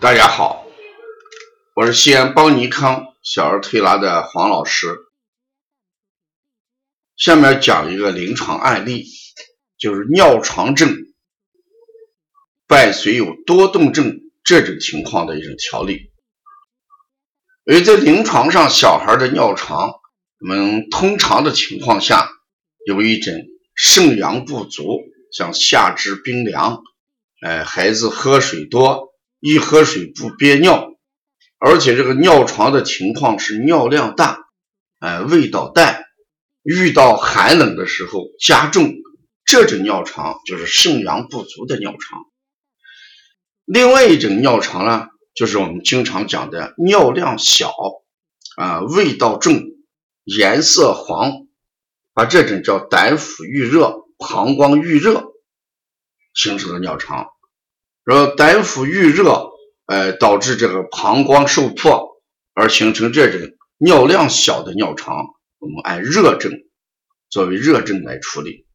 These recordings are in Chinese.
大家好，我是西安邦尼康小儿推拿的黄老师。下面讲一个临床案例，就是尿床症伴随有多动症这种情况的一种调理。因为在临床上，小孩的尿床，我们通常的情况下有一种肾阳不足，像下肢冰凉，哎，孩子喝水多。一喝水不憋尿，而且这个尿床的情况是尿量大，哎，味道淡，遇到寒冷的时候加重，这种尿床就是肾阳不足的尿床。另外一种尿床呢，就是我们经常讲的尿量小，啊，味道重，颜色黄，啊，这种叫胆腑郁热、膀胱郁热形成的尿床。说胆腑郁热，呃，导致这个膀胱受迫，而形成这种尿量小的尿床，我们按热症作为热症来处理。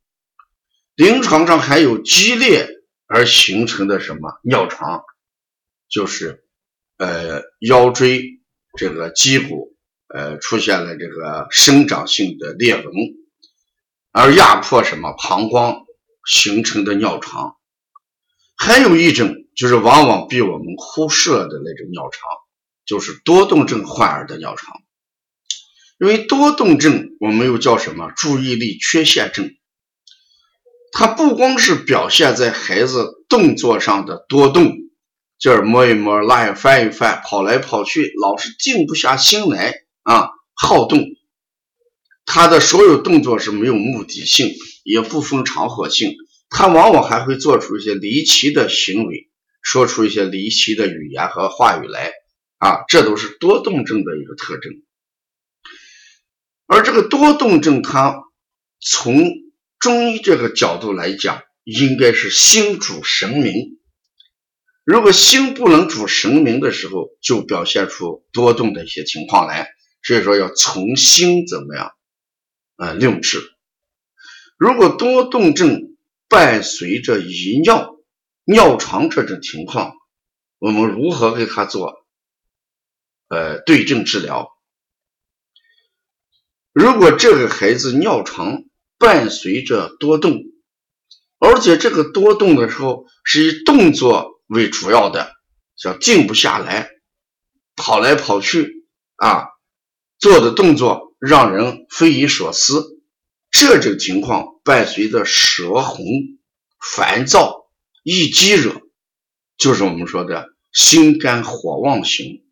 临床上还有激烈而形成的什么尿床，就是呃腰椎这个脊骨呃出现了这个生长性的裂纹，而压迫什么膀胱形成的尿床。还有一种就是往往被我们忽视了的那种尿床，就是多动症患儿的尿床。因为多动症我们又叫什么？注意力缺陷症。它不光是表现在孩子动作上的多动，就是摸一摸，拉一翻一翻，跑来跑去，老是静不下心来啊，好动。他的所有动作是没有目的性，也不分场合性。他往往还会做出一些离奇的行为，说出一些离奇的语言和话语来，啊，这都是多动症的一个特征。而这个多动症，它从中医这个角度来讲，应该是心主神明。如果心不能主神明的时候，就表现出多动的一些情况来。所以说，要从心怎么样，呃，令治。如果多动症，伴随着遗尿、尿床这种情况，我们如何给他做呃对症治疗？如果这个孩子尿床伴随着多动，而且这个多动的时候是以动作为主要的，叫静不下来，跑来跑去啊，做的动作让人匪夷所思。这种情况伴随着舌红、烦躁、易激惹，就是我们说的心肝火旺型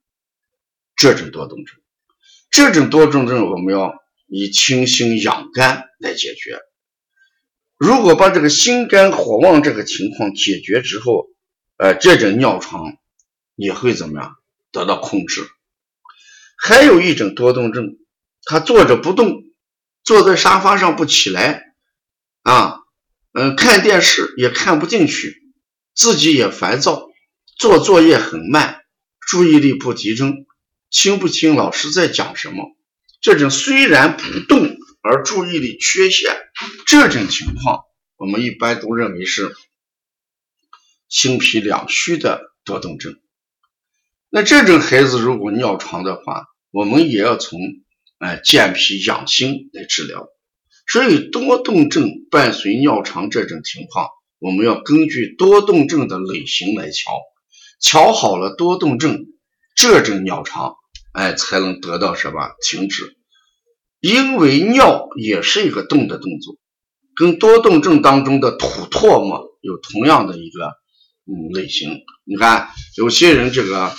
这种多动症。这种多动症我们要以清心养肝来解决。如果把这个心肝火旺这个情况解决之后，呃，这种尿床也会怎么样得到控制？还有一种多动症，他坐着不动。坐在沙发上不起来，啊，嗯，看电视也看不进去，自己也烦躁，做作业很慢，注意力不集中，听不清老师在讲什么。这种虽然不动而注意力缺陷，这种情况我们一般都认为是心脾两虚的多动症。那这种孩子如果尿床的话，我们也要从。哎，健脾养心来治疗，所以多动症伴随尿床这种情况，我们要根据多动症的类型来调，调好了多动症，这种尿床，哎，才能得到什么停止？因为尿也是一个动的动作，跟多动症当中的吐唾沫有同样的一个嗯类型。你看有些人这个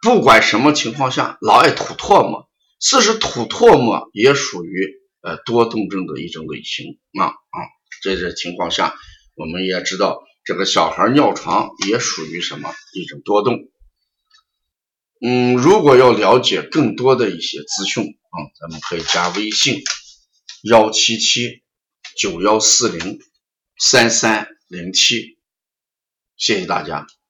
不管什么情况下，老爱吐唾沫。四是吐唾沫也属于呃多动症的一种类型啊啊，这些情况下，我们也知道这个小孩尿床也属于什么一种多动。嗯，如果要了解更多的一些资讯啊，咱们可以加微信幺七七九幺四零三三零七，谢谢大家。